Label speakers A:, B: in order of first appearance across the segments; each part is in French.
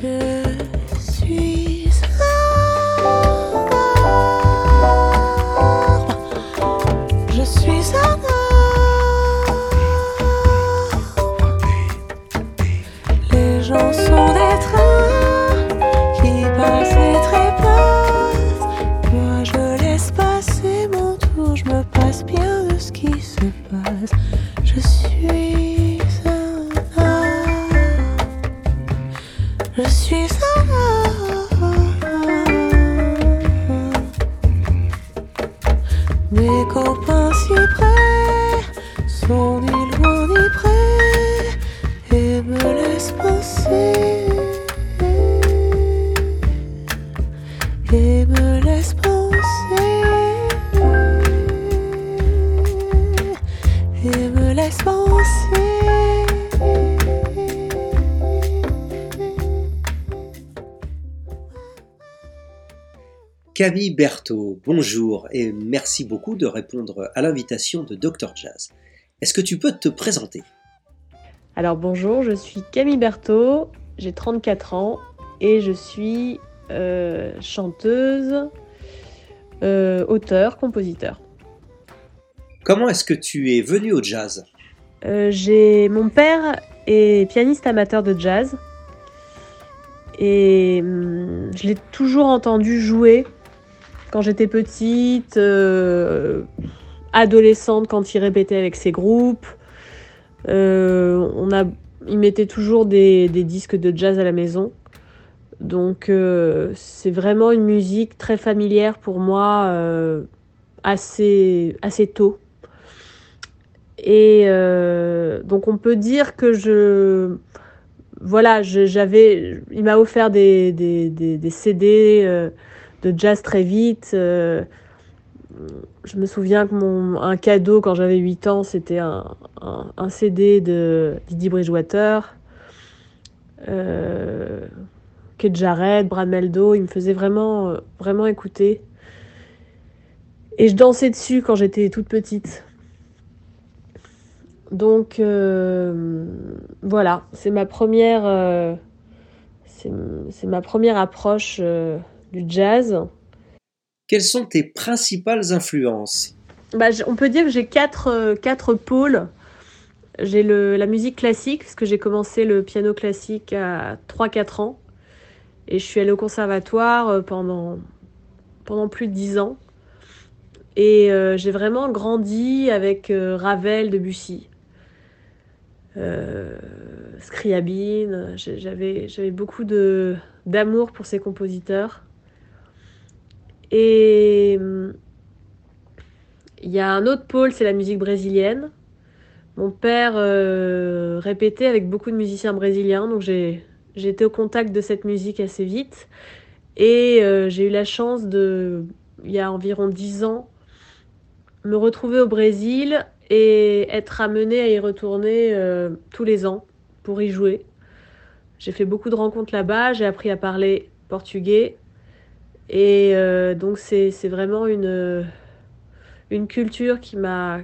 A: je suis. Mes copains si près sont ni loin ni près et me laissent penser.
B: Camille Berthaud, bonjour et merci beaucoup de répondre à l'invitation de Dr Jazz. Est-ce que tu peux te présenter?
C: Alors bonjour, je suis Camille Berthaud, j'ai 34 ans et je suis euh, chanteuse, euh, auteur, compositeur.
B: Comment est-ce que tu es venue au jazz?
C: Euh, J'ai mon père est pianiste amateur de jazz et hum, je l'ai toujours entendu jouer quand j'étais petite, euh, adolescente, quand il répétait avec ses groupes. Euh, on a, il mettait toujours des, disques de jazz à la maison. Donc euh, c'est vraiment une musique très familière pour moi, assez, assez tôt. Et donc on peut dire que je voilà, j'avais, il m'a offert des, des, des CD de jazz très vite. Euh, je me souviens que mon cadeau quand j'avais 8 ans, c'était un, CD de Didi Bridgewater, euh, Kate Jarrett, Brad Meldo. Il me faisait vraiment, vraiment écouter. Et je dansais dessus quand j'étais toute petite. Donc euh, voilà, c'est ma euh, c'est ma première approche du jazz.
B: Quelles sont tes principales influences?
C: Bah, On peut dire que j'ai quatre, euh, quatre pôles. J'ai la musique classique, parce que j'ai commencé le piano classique à 3-4 ans. Et je suis allée au conservatoire euh, pendant, pendant plus de 10 ans. Et euh, j'ai vraiment grandi avec Ravel, Debussy, Scriabine. J'avais, j'avais beaucoup de, d'amour pour ces compositeurs. Et hum, il y a un autre pôle, c'est la musique brésilienne. Mon père euh, répétait avec beaucoup de musiciens brésiliens, donc j'ai été au contact de cette musique assez vite. Et euh, j'ai eu la chance de, il y a environ dix ans, me retrouver au Brésil et être amenée à y retourner euh, tous les ans pour y jouer. J'ai fait beaucoup de rencontres là-bas, j'ai appris à parler portugais, et euh, donc c'est vraiment une, une culture qui m'a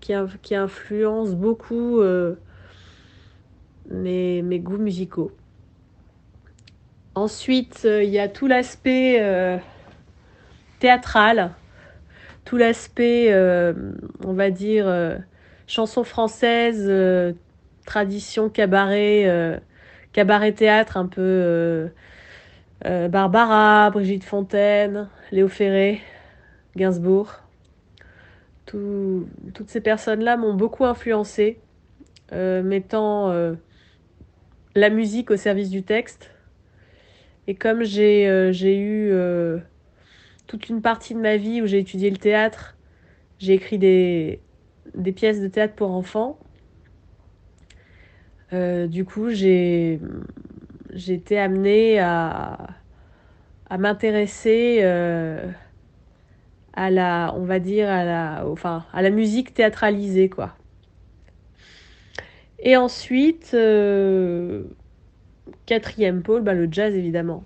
C: qui, qui, influence beaucoup euh, mes, mes, goûts musicaux. Ensuite, euh, il y a tout l'aspect théâtral, tout l'aspect, on va dire, chanson française, tradition cabaret, cabaret théâtre un peu euh, Barbara, Brigitte Fontaine, Léo Ferré, Gainsbourg. toutes ces personnes-là m'ont beaucoup influencé, euh, mettant euh, la musique au service du texte. Et comme j'ai eu toute une partie de ma vie où j'ai étudié le théâtre, j'ai écrit des, des, pièces de théâtre pour enfants. du coup, j'ai j'ai été amenée à, à m'intéresser euh, à la, on va dire, à la, enfin, à la musique théâtralisée, quoi. Et ensuite, euh, quatrième pôle, bah, le jazz évidemment.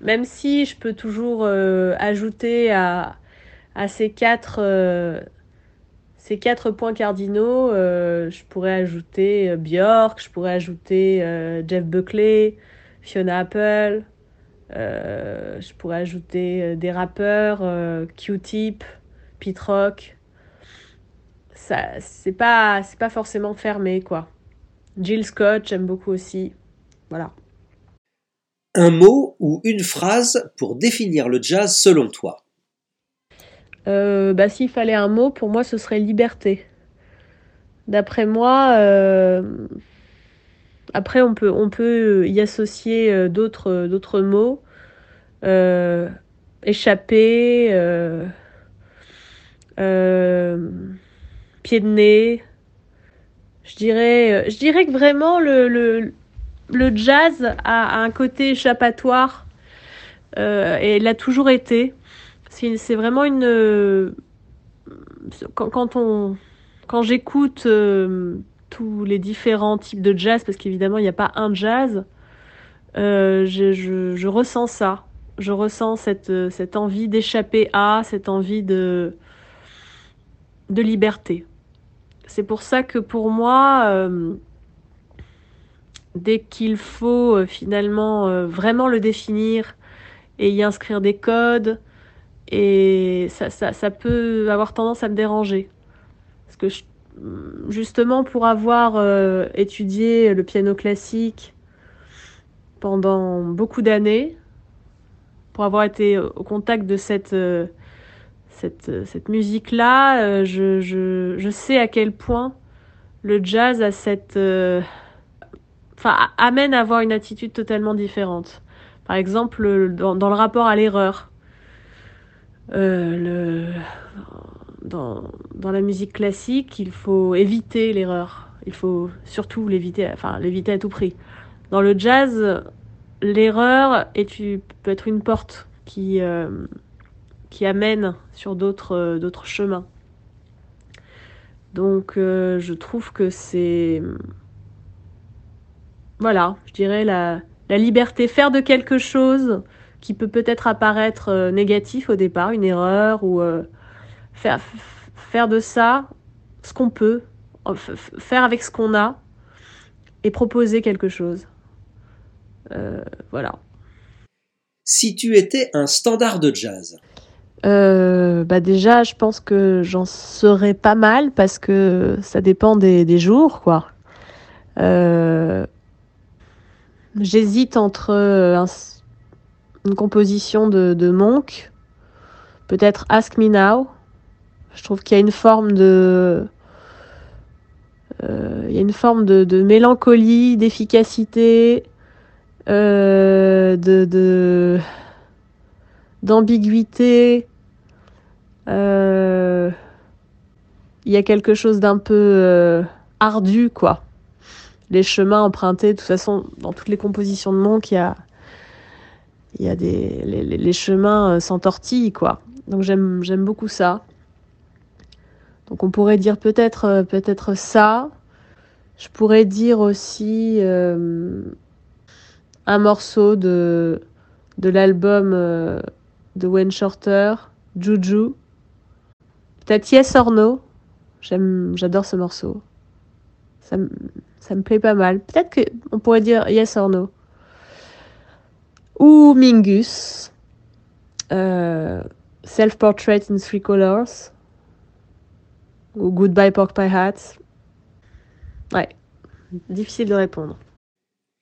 C: Même si je peux toujours euh, ajouter à, à ces quatre ces quatre points cardinaux, je pourrais ajouter Björk, je pourrais ajouter Jeff Buckley, Fiona Apple. je pourrais ajouter des rappeurs, Q-Tip, Pete Rock. Ça, c'est pas, c'est pas forcément fermé, quoi. Jill Scott, j'aime beaucoup aussi. Voilà.
B: Un mot ou une phrase pour définir le jazz selon toi?
C: Euh, bah, S'il fallait un mot, pour moi, ce serait liberté. D'après moi, euh, après, on peut, on peut y associer euh, d'autres, d'autres mots. échapper, pied de nez. Je dirais, je dirais que vraiment le, le jazz a, un côté échappatoire euh, et il a toujours été. C'est vraiment une. Euh, quand, on, quand j'écoute euh, tous les différents types de jazz, parce qu'évidemment il n'y a pas un jazz, je, ressens ça. Je ressens cette, cette envie d'échapper à, cette envie de, de liberté. C'est pour ça que pour moi, dès qu'il faut euh, finalement euh, vraiment le définir et y inscrire des codes, et ça, ça, peut avoir tendance à me déranger. Parce que justement, pour avoir euh, étudié le piano classique pendant beaucoup d'années, pour avoir été au contact de cette, cette, cette musique-là, je, sais à quel point le jazz a cette amène à avoir une attitude totalement différente. Par exemple, dans, le rapport à l'erreur. Euh, le, dans, la musique classique, il faut éviter l'erreur. Il faut surtout l'éviter, enfin l'éviter à tout prix. Dans le jazz, l'erreur peut être une porte qui, euh, qui amène sur d'autres d'autres chemins. Donc euh, je trouve que c'est voilà, je dirais la, liberté, faire de quelque chose qui peut peut-être apparaître euh, négatif au départ, une erreur, ou euh, faire, faire de ça ce qu'on peut, faire avec ce qu'on a et proposer quelque chose. Euh, voilà.
B: Si tu étais un standard de jazz
C: bah déjà, je pense que j'en serais pas mal parce que ça dépend des, des jours, quoi. J'hésite entre euh, une composition de, Monk, peut-être Ask Me Now. Je trouve qu'il y a une forme de. Euh, il y a une forme de, mélancolie, d'efficacité, euh, de, d'ambiguïté. il y a quelque chose d'un peu ardu, quoi les chemins empruntés. De toute façon, dans toutes les compositions de Monk, il y a, il y a des, les, chemins euh, s'entortillent, quoi. Donc j'aime beaucoup ça. Donc on pourrait dire peut-être, euh, peut-être ça. Je pourrais dire aussi euh, un morceau de, l'album de Wayne Shorter, Juju. Peut-être Yes or No. J'adore ce morceau. Ça, ça me plaît pas mal. Peut-être qu'on pourrait dire yes or no. Ou Mingus. Euh, Self-Portrait in Three Colors. Ou Goodbye Pork Pie Hat. Ouais, difficile de répondre.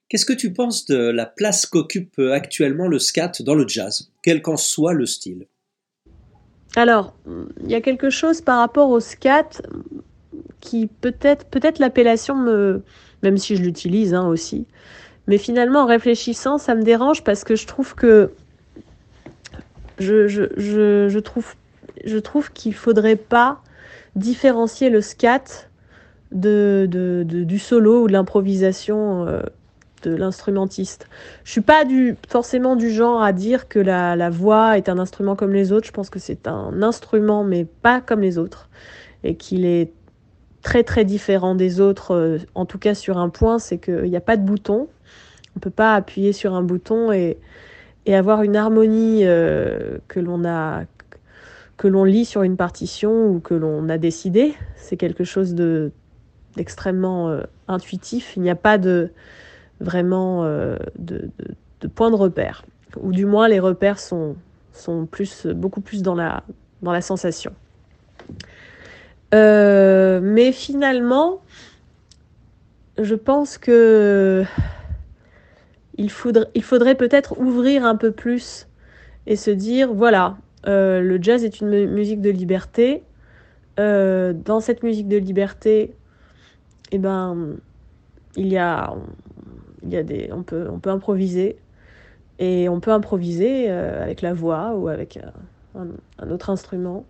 B: Qu'est-ce que tu penses de la place qu'occupe actuellement le scat dans le jazz, quel qu'en soit le style?
C: Alors, il y a quelque chose par rapport au scat qui peut-être, peut-être l'appellation me, même si je l'utilise hein, aussi, mais finalement en réfléchissant, ça me dérange parce que je trouve que je, je, je, je trouve, je trouve qu'il faudrait pas différencier le scat de, du solo ou de l'improvisation euh, de l'instrumentiste. Je suis pas forcément du genre à dire que la, voix est un instrument comme les autres. Je pense que c'est un instrument, mais pas comme les autres, et qu'il est très très différent des autres, euh, en tout cas sur un point, c'est qu'il n'y a pas de bouton. On ne peut pas appuyer sur un bouton et, et avoir une harmonie euh, que l'on a que l'on lit sur une partition ou que l'on a décidé. C'est quelque chose de d'extrêmement euh, intuitif. Il n'y a pas de vraiment de, de, points de repère. Ou du moins, les repères sont, sont plus, beaucoup plus dans la, dans la sensation. mais finalement, je pense que il faudrait, il faudrait peut-être ouvrir un peu plus et se dire voilà, euh, le jazz est une musique de liberté. Euh, dans cette musique de liberté, eh ben, il y a, il y a des, on peut, on peut improviser et on peut improviser euh, avec la voix ou avec un, autre instrument.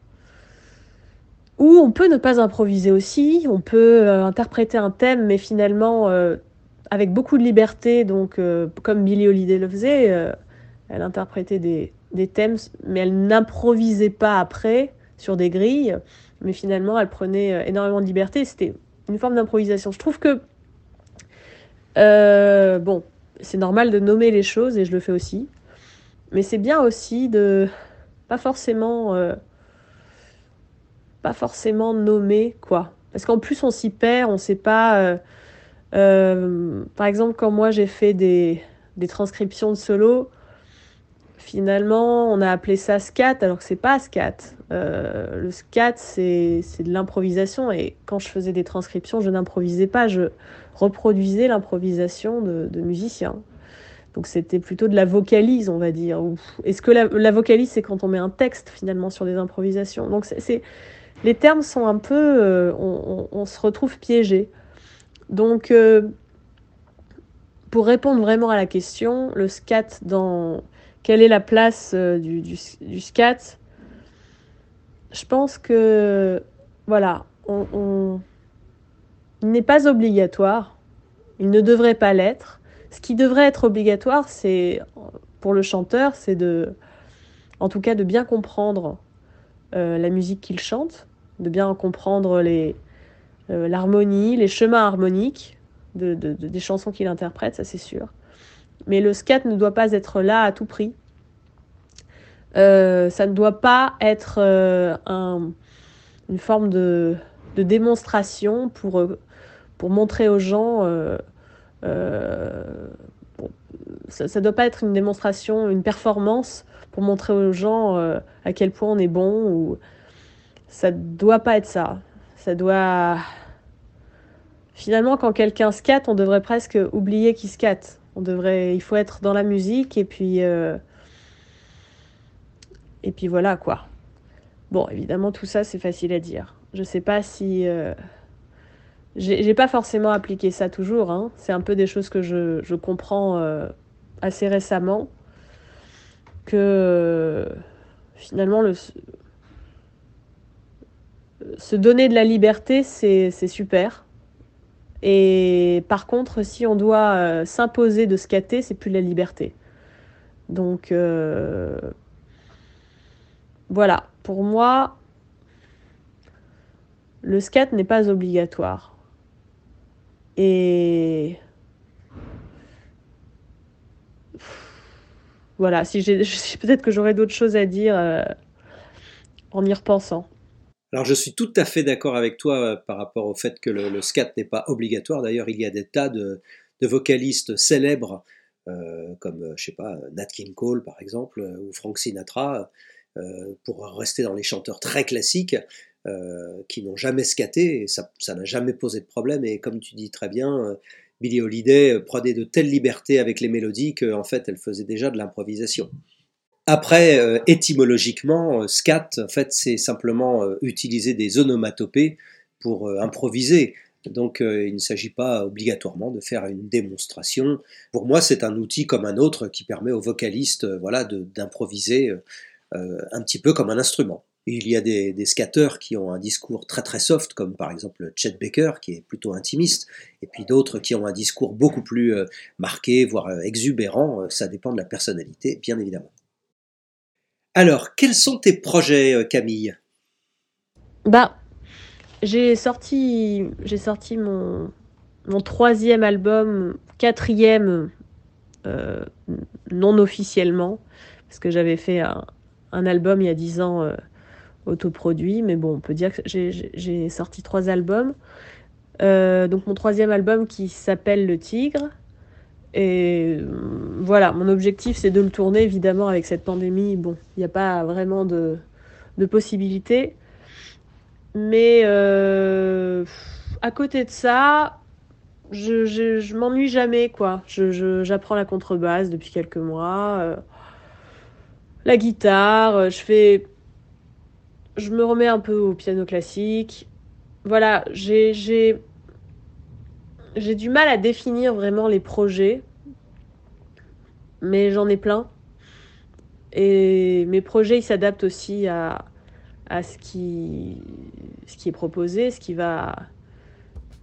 C: Ou on peut ne pas improviser aussi, on peut interpréter un thème, mais finalement avec beaucoup de liberté, donc comme Billie Holiday le faisait, elle interprétait des, des thèmes, mais elle n'improvisait pas après sur des grilles, mais finalement elle prenait euh, énormément de liberté. C'était une forme d'improvisation. Je trouve que, euh, bon, c'est normal de nommer les choses et je le fais aussi, mais c'est bien aussi de pas forcément, euh, pas forcément nommer quoi, parce qu'en plus on s'y perd, on sait pas. par exemple, quand moi j'ai fait des, des transcriptions de solo, Finalement, on a appelé ça scat alors que c'est pas scat. Euh, le scat, c'est de l'improvisation et quand je faisais des transcriptions, je n'improvisais pas, je reproduisais l'improvisation de, musiciens. Donc c'était plutôt de la vocalise, on va dire. Est-ce que la, vocalise, c'est quand on met un texte finalement sur des improvisations? Donc c'est les termes sont un peu, euh, on, se retrouve piégé. Donc euh, pour répondre vraiment à la question, le scat dans quelle est la place euh, du, scat Je pense que, voilà, il n'est pas obligatoire, il ne devrait pas l'être. Ce qui devrait être obligatoire, c'est, pour le chanteur, c'est de, en tout cas, de bien comprendre euh, la musique qu'il chante, de bien comprendre euh, l'harmonie, les chemins harmoniques des chansons qu'il interprète, ça c'est sûr. Mais le scat ne doit pas être là à tout prix. Euh, ça ne doit pas être euh, une forme de, démonstration pour, euh, pour montrer aux gens. ça ne doit pas être une démonstration, une performance pour montrer aux gens à quel point on est bon. Ça ne doit pas être ça. Ça doit. Finalement, quand quelqu'un scatte, on devrait presque oublier qu'il scatte. On devrait, il faut être dans la musique et puis, euh, et puis voilà quoi. Bon, évidemment, tout ça, c'est facile à dire. Je sais pas si. Euh, j'ai pas forcément appliqué ça toujours. Hein. C'est un peu des choses que je, je comprends euh, assez récemment. Que finalement, le, se donner de la liberté, c'est super. Et par contre, si on doit euh, s'imposer de scatter, c'est plus la liberté. Donc euh, voilà, pour moi, le scat n'est pas obligatoire. Et voilà, si j'ai peut-être que j'aurais d'autres choses à dire euh, en y repensant.
B: Alors je suis tout à fait d'accord avec toi euh, par rapport au fait que le, scat n'est pas obligatoire. D'ailleurs, il y a des tas de, vocalistes célèbres euh, comme, euh, je sais pas, Nat King Cole par exemple, ou Frank Sinatra, pour rester dans les chanteurs très classiques, qui n'ont jamais scaté, et ça n'a jamais posé de problème. Et comme tu dis très bien, Billie Holiday prenait de telles libertés avec les mélodies qu'en fait, elle faisait déjà de l'improvisation. Après, euh, étymologiquement, euh, scat, en fait, c'est simplement euh, utiliser des onomatopées pour improviser. Donc, il ne s'agit pas obligatoirement de faire une démonstration. Pour moi, c'est un outil comme un autre qui permet aux vocalistes, voilà, d'improviser un petit peu comme un instrument. Il y a des, des scatteurs qui ont un discours très très soft, comme par exemple Chet Baker, qui est plutôt intimiste, et puis d'autres qui ont un discours beaucoup plus marqué, voire exubérant. Ça dépend de la personnalité, bien évidemment. Alors, quels sont tes projets, euh, Camille?
C: Bah, j'ai sorti, j'ai sorti mon, mon troisième album, quatrième euh, non officiellement, parce que j'avais fait un, album il y a dix ans euh, autoproduit, mais bon, on peut dire que j'ai sorti trois albums. donc mon troisième album qui s'appelle Le Tigre, Et voilà, mon objectif c'est de le tourner évidemment avec cette pandémie. Bon, il n'y a pas vraiment de, de possibilités. Mais euh, à côté de ça, je, je, m'ennuie jamais, quoi. J'apprends la contrebasse depuis quelques mois, euh, la guitare, euh, je fais. Je me remets un peu au piano classique. Voilà, j'ai. J'ai du mal à définir vraiment les projets, mais j'en ai plein. Et mes projets, ils s'adaptent aussi à, à ce qui, ce qui est proposé, ce qui va,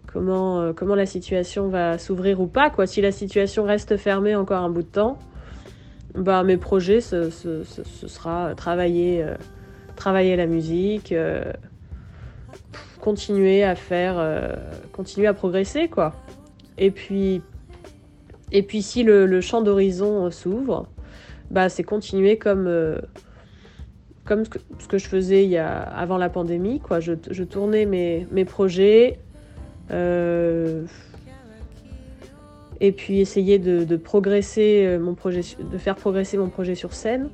C: comment, euh, comment la situation va s'ouvrir ou pas. Quoi. Si la situation reste fermée encore un bout de temps, bah, mes projets, ce, sera travailler, euh, travailler la musique, euh, continuer à faire, continuer à progresser. Quoi. Et, puis, et puis si le, champ d'horizon s'ouvre, bah, c'est continuer comme comme ce que, je faisais il y a, avant la pandémie. Quoi. Je, je tournais mes, mes projets. Euh, et puis essayer de, progresser euh, mon projet, de faire progresser mon projet sur scène.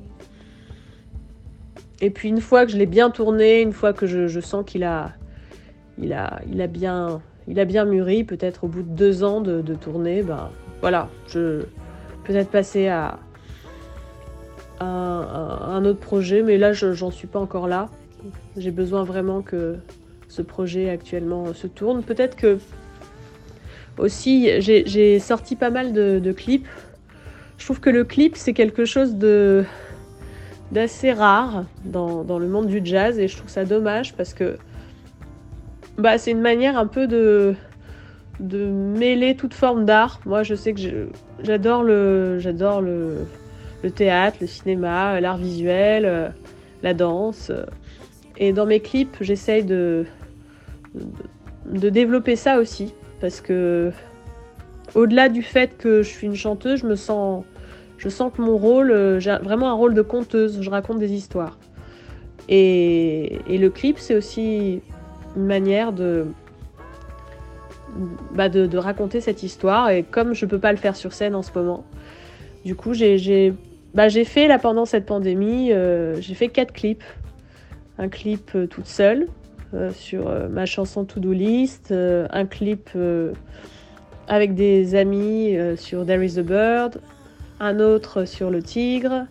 C: Et puis une fois que je l'ai bien tourné, une fois que je sens qu'il a, il a, il a bien, il a bien mûri, peut-être au bout de deux ans de, de tournée, ben voilà, je peut-être passer à, un, autre projet, mais là, j'en suis pas encore là. J'ai besoin vraiment que ce projet actuellement se tourne. Peut-être que aussi, j'ai sorti pas mal de, clips. Je trouve que le clip, c'est quelque chose de d'assez rare dans, dans, le monde du jazz et je trouve ça dommage parce que bah, c'est une manière un peu de, mêler toute forme d'art. Moi, je sais que j'adore le, théâtre, le cinéma, l'art visuel, euh, la danse. Et dans mes clips, j'essaye de, développer ça aussi. Parce que, au-delà du fait que je suis une chanteuse, je me sens, je sens que mon rôle, euh, j'ai vraiment un rôle de conteuse. Je raconte des histoires. Et le clip, c'est aussi une manière de, bah de, raconter cette histoire. Et comme je peux pas le faire sur scène en ce moment, du coup, j'ai bah, fait là pendant cette pandémie, euh, j'ai fait quatre clips. Un clip euh, toute seule euh, sur ma chanson To Do List, un clip avec des amis sur There Is a Bird, un autre sur Le Tigre,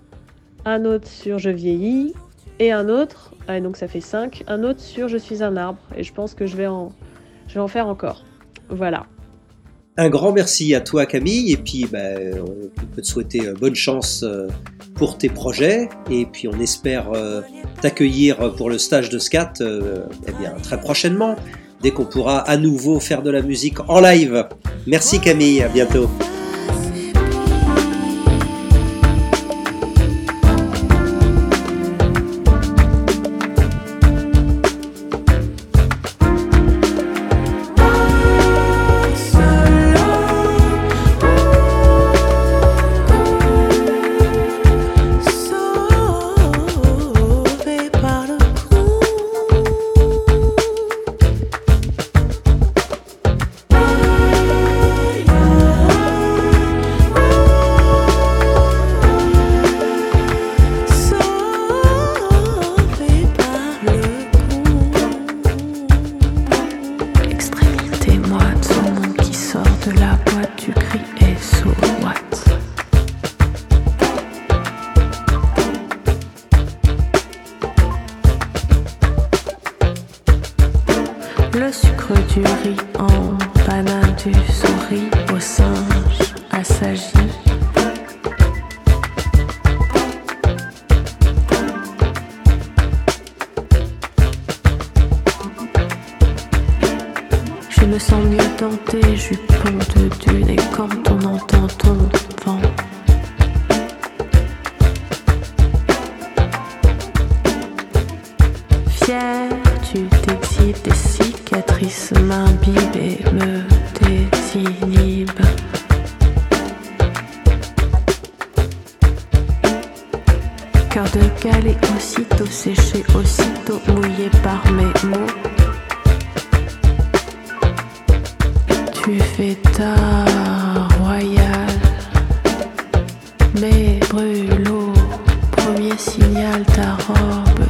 C: un autre sur Je vieillis et un autre, ah, donc ça fait cinq, un autre sur Je suis un arbre. Et je pense que je vais en, je vais en faire encore. Voilà.
A: Un grand merci à toi Camille et puis bah, on peut te souhaiter euh, bonne chance euh, pour tes projets et puis on espère euh, t'accueillir pour le stage de scat eh bien, très prochainement dès qu'on pourra à nouveau faire de la musique en live. Merci Camille, à bientôt. Je me sens mieux tentée, jupon de dune, et quand on entend ton vent.
D: tu fais ta royale. Mais brûlot, premier signal, ta robe.